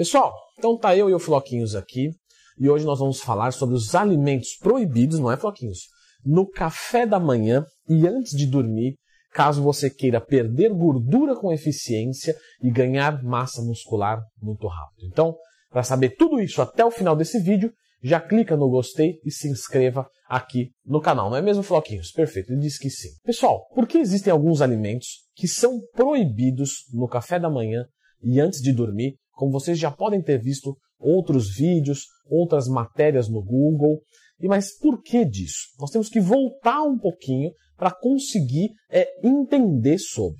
Pessoal, então tá eu e o Floquinhos aqui e hoje nós vamos falar sobre os alimentos proibidos, não é Floquinhos? No café da manhã e antes de dormir, caso você queira perder gordura com eficiência e ganhar massa muscular muito rápido. Então, para saber tudo isso até o final desse vídeo, já clica no gostei e se inscreva aqui no canal, não é mesmo, Floquinhos? Perfeito, ele disse que sim. Pessoal, por que existem alguns alimentos que são proibidos no café da manhã e antes de dormir, como vocês já podem ter visto outros vídeos, outras matérias no Google. E mas por que disso? Nós temos que voltar um pouquinho para conseguir é, entender sobre.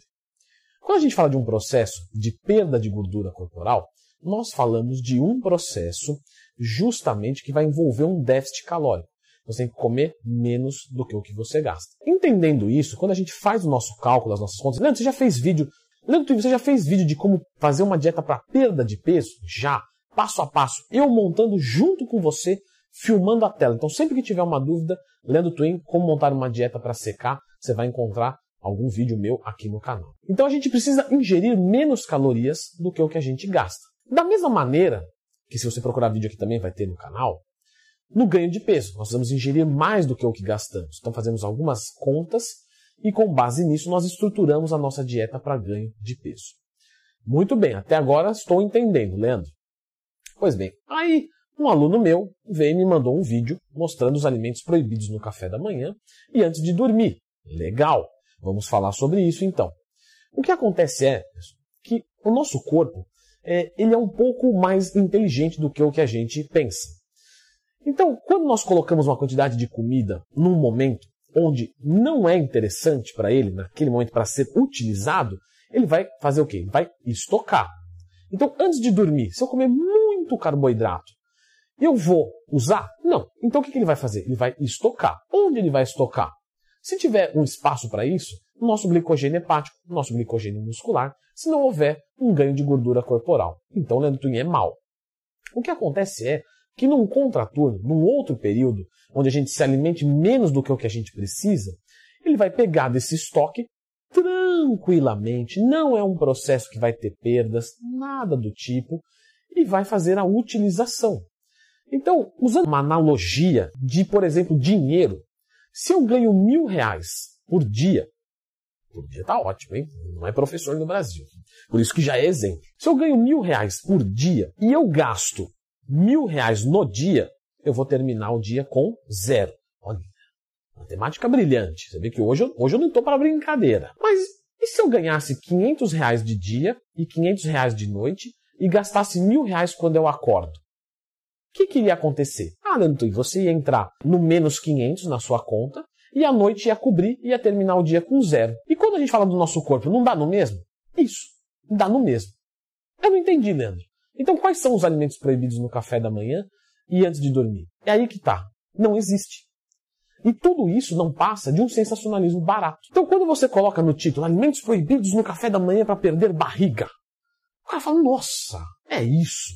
Quando a gente fala de um processo de perda de gordura corporal, nós falamos de um processo justamente que vai envolver um déficit calórico. Você tem que comer menos do que o que você gasta. Entendendo isso, quando a gente faz o nosso cálculo, as nossas contas, Leandro, você já fez vídeo Leandro, você já fez vídeo de como fazer uma dieta para perda de peso? Já, passo a passo. Eu montando junto com você, filmando a tela. Então, sempre que tiver uma dúvida, Leandro Twin, como montar uma dieta para secar, você vai encontrar algum vídeo meu aqui no canal. Então, a gente precisa ingerir menos calorias do que o que a gente gasta. Da mesma maneira que se você procurar vídeo aqui também vai ter no canal, no ganho de peso, nós precisamos ingerir mais do que o que gastamos. Então, fazemos algumas contas e com base nisso nós estruturamos a nossa dieta para ganho de peso. Muito bem, até agora estou entendendo, Leandro. Pois bem, aí um aluno meu veio e me mandou um vídeo mostrando os alimentos proibidos no café da manhã e antes de dormir. Legal, vamos falar sobre isso então. O que acontece é que o nosso corpo é, ele é um pouco mais inteligente do que o que a gente pensa. Então, quando nós colocamos uma quantidade de comida num momento onde não é interessante para ele, naquele momento, para ser utilizado, ele vai fazer o quê? Vai estocar. Então, antes de dormir, se eu comer muito carboidrato, eu vou usar? Não. Então, o que ele vai fazer? Ele vai estocar. Onde ele vai estocar? Se tiver um espaço para isso, nosso glicogênio hepático, o nosso glicogênio muscular, se não houver um ganho de gordura corporal. Então, o Leandro é mal. O que acontece é que num contraturno, num outro período, onde a gente se alimente menos do que o que a gente precisa, ele vai pegar desse estoque tranquilamente, não é um processo que vai ter perdas, nada do tipo, e vai fazer a utilização. Então, usando uma analogia de, por exemplo, dinheiro, se eu ganho mil reais por dia, por dia tá ótimo, hein? Não é professor no Brasil. Por isso que já é exemplo. Se eu ganho mil reais por dia e eu gasto mil reais no dia, eu vou terminar o dia com zero. Olha, matemática brilhante. Você vê que hoje, hoje eu não estou para brincadeira. Mas e se eu ganhasse 500 reais de dia e 500 reais de noite e gastasse mil reais quando eu acordo? O que, que iria acontecer? Ah, Leandro, você ia entrar no menos 500 na sua conta e a noite ia cobrir e ia terminar o dia com zero. E quando a gente fala do nosso corpo, não dá no mesmo? Isso, dá no mesmo. Eu não entendi, Leandro. Então, quais são os alimentos proibidos no café da manhã e antes de dormir? É aí que tá. Não existe. E tudo isso não passa de um sensacionalismo barato. Então, quando você coloca no título alimentos proibidos no café da manhã para perder barriga, o cara fala: nossa, é isso.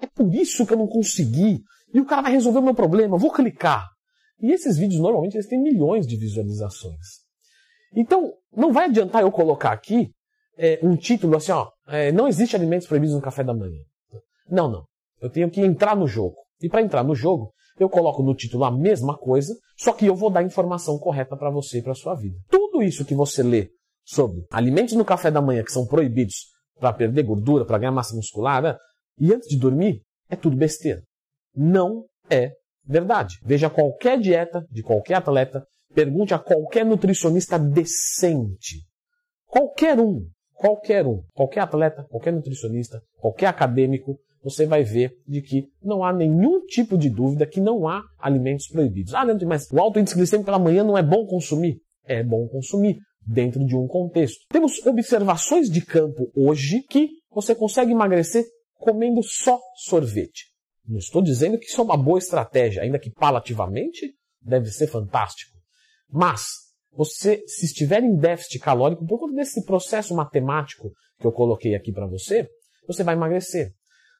É por isso que eu não consegui. E o cara vai resolver o meu problema. vou clicar. E esses vídeos normalmente eles têm milhões de visualizações. Então, não vai adiantar eu colocar aqui é, um título assim, ó, é, não existe alimentos proibidos no café da manhã. Não, não. Eu tenho que entrar no jogo. E para entrar no jogo, eu coloco no título a mesma coisa, só que eu vou dar a informação correta para você e para sua vida. Tudo isso que você lê sobre alimentos no café da manhã que são proibidos para perder gordura, para ganhar massa muscular, né? e antes de dormir, é tudo besteira. Não é verdade. Veja qualquer dieta de qualquer atleta, pergunte a qualquer nutricionista decente. Qualquer um, qualquer um, qualquer atleta, qualquer nutricionista, qualquer acadêmico, você vai ver de que não há nenhum tipo de dúvida que não há alimentos proibidos. Ah, Leandro, mas o alto índice glicêmico pela manhã não é bom consumir? É bom consumir, dentro de um contexto. Temos observações de campo hoje que você consegue emagrecer comendo só sorvete. Não estou dizendo que isso é uma boa estratégia, ainda que palativamente deve ser fantástico. Mas, você, se estiver em déficit calórico, por conta desse processo matemático que eu coloquei aqui para você, você vai emagrecer.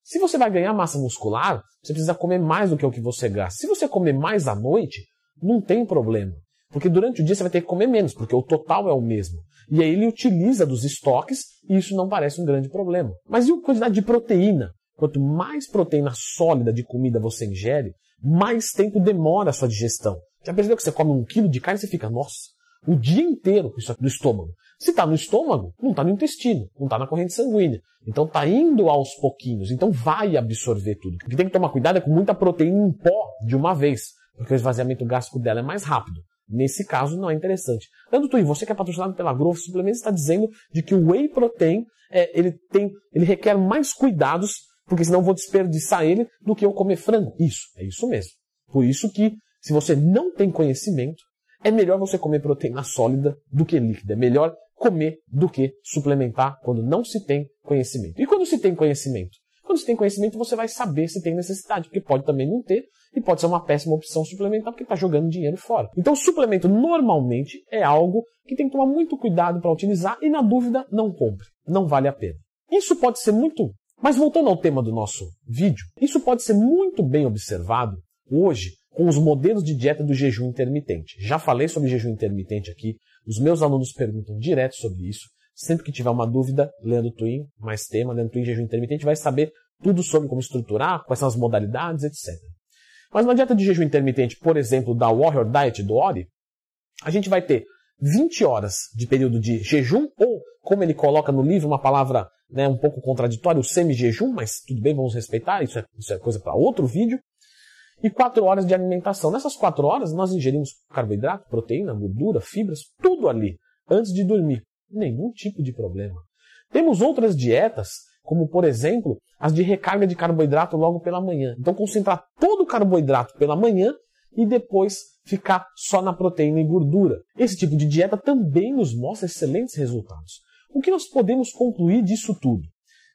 Se você vai ganhar massa muscular, você precisa comer mais do que o que você gasta. Se você comer mais à noite, não tem problema. Porque durante o dia você vai ter que comer menos, porque o total é o mesmo. E aí ele utiliza dos estoques e isso não parece um grande problema. Mas e a quantidade de proteína quanto mais proteína sólida de comida você ingere, mais tempo demora a sua digestão. Já percebeu que você come um quilo de carne e você fica, nossa, o dia inteiro com isso aqui no estômago. Se está no estômago, não está no intestino, não está na corrente sanguínea. Então está indo aos pouquinhos, então vai absorver tudo. O que tem que tomar cuidado é com muita proteína em pó de uma vez, porque o esvaziamento gástrico dela é mais rápido. Nesse caso, não é interessante. Tanto tu e você que é patrocinado pela Growth Suplementos está dizendo de que o whey protein é, ele tem, ele requer mais cuidados, porque senão vou desperdiçar ele do que eu comer frango. Isso, é isso mesmo. Por isso que, se você não tem conhecimento, é melhor você comer proteína sólida do que líquida. É melhor comer do que suplementar quando não se tem conhecimento. E quando se tem conhecimento? Quando se tem conhecimento, você vai saber se tem necessidade, porque pode também não ter, e pode ser uma péssima opção suplementar, porque está jogando dinheiro fora. Então, suplemento normalmente é algo que tem que tomar muito cuidado para utilizar, e na dúvida, não compre. Não vale a pena. Isso pode ser muito. Mas voltando ao tema do nosso vídeo, isso pode ser muito bem observado hoje com os modelos de dieta do jejum intermitente. Já falei sobre jejum intermitente aqui, os meus alunos perguntam direto sobre isso. Sempre que tiver uma dúvida, Leandro Twin, mais tema, Leandro Twin jejum intermitente, vai saber tudo sobre como estruturar, quais são as modalidades, etc. Mas na dieta de jejum intermitente, por exemplo, da Warrior Diet do Ori, a gente vai ter 20 horas de período de jejum, ou, como ele coloca no livro, uma palavra né, um pouco contraditória, o semi-jejum, mas tudo bem, vamos respeitar, isso é, isso é coisa para outro vídeo e quatro horas de alimentação. Nessas quatro horas, nós ingerimos carboidrato, proteína, gordura, fibras, tudo ali, antes de dormir. Nenhum tipo de problema. Temos outras dietas, como por exemplo, as de recarga de carboidrato logo pela manhã. Então, concentrar todo o carboidrato pela manhã e depois ficar só na proteína e gordura. Esse tipo de dieta também nos mostra excelentes resultados. O que nós podemos concluir disso tudo?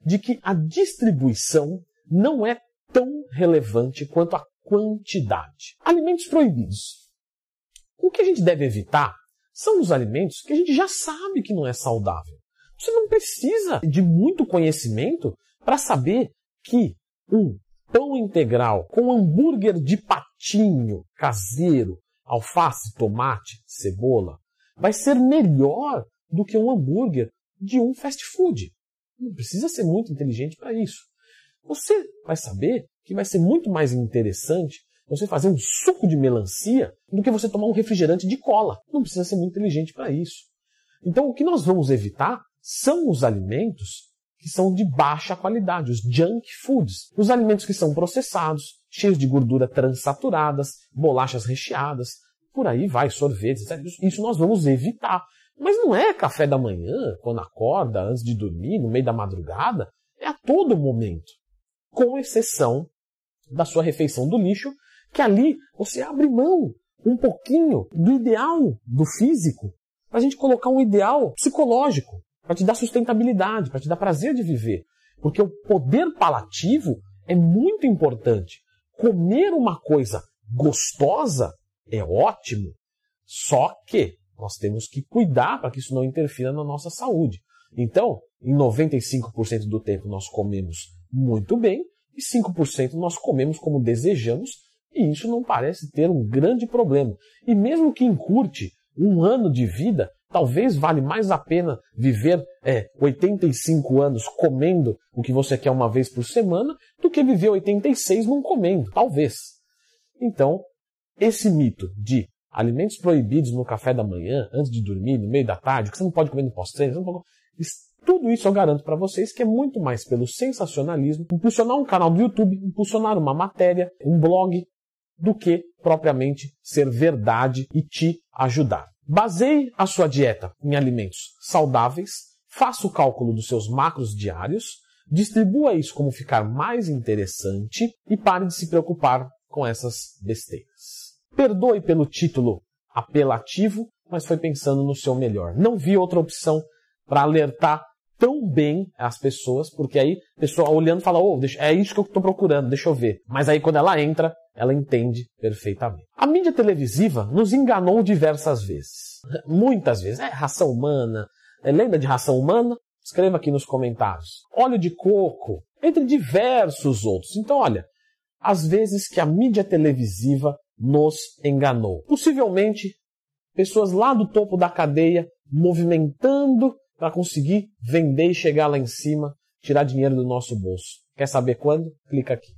De que a distribuição não é tão relevante quanto a quantidade. Alimentos proibidos. O que a gente deve evitar são os alimentos que a gente já sabe que não é saudável. Você não precisa de muito conhecimento para saber que um pão integral com hambúrguer de patinho caseiro, alface, tomate, cebola, vai ser melhor do que um hambúrguer de um fast food. Não precisa ser muito inteligente para isso. Você vai saber que vai ser muito mais interessante você fazer um suco de melancia do que você tomar um refrigerante de cola. Não precisa ser muito inteligente para isso. Então, o que nós vamos evitar são os alimentos que são de baixa qualidade, os junk foods. Os alimentos que são processados, cheios de gordura transaturadas, bolachas recheadas, por aí vai, sorvetes, isso nós vamos evitar. Mas não é café da manhã, quando acorda, antes de dormir, no meio da madrugada, é a todo momento. Com exceção da sua refeição do lixo, que ali você abre mão um pouquinho do ideal do físico para a gente colocar um ideal psicológico, para te dar sustentabilidade, para te dar prazer de viver. Porque o poder palativo é muito importante. Comer uma coisa gostosa é ótimo, só que nós temos que cuidar para que isso não interfira na nossa saúde. Então, em 95% do tempo nós comemos muito bem, e 5% nós comemos como desejamos, e isso não parece ter um grande problema. E mesmo que encurte um ano de vida, talvez vale mais a pena viver é, 85 anos comendo o que você quer uma vez por semana do que viver 86 não comendo, talvez. Então, esse mito de alimentos proibidos no café da manhã, antes de dormir, no meio da tarde, que você não pode comer no pós-treino, tudo isso eu garanto para vocês que é muito mais pelo sensacionalismo, impulsionar um canal do YouTube, impulsionar uma matéria, um blog, do que propriamente ser verdade e te ajudar. Baseie a sua dieta em alimentos saudáveis, faça o cálculo dos seus macros diários, distribua isso como ficar mais interessante e pare de se preocupar com essas besteiras. Perdoe pelo título apelativo, mas foi pensando no seu melhor. Não vi outra opção para alertar tão bem as pessoas, porque aí a pessoa olhando fala, oh, é isso que eu estou procurando, deixa eu ver. Mas aí quando ela entra, ela entende perfeitamente. A mídia televisiva nos enganou diversas vezes. Muitas vezes. É ração humana. É, lembra de ração humana? Escreva aqui nos comentários. Óleo de coco, entre diversos outros. Então, olha, às vezes que a mídia televisiva nos enganou. Possivelmente, pessoas lá do topo da cadeia movimentando para conseguir vender e chegar lá em cima, tirar dinheiro do nosso bolso. Quer saber quando? Clica aqui.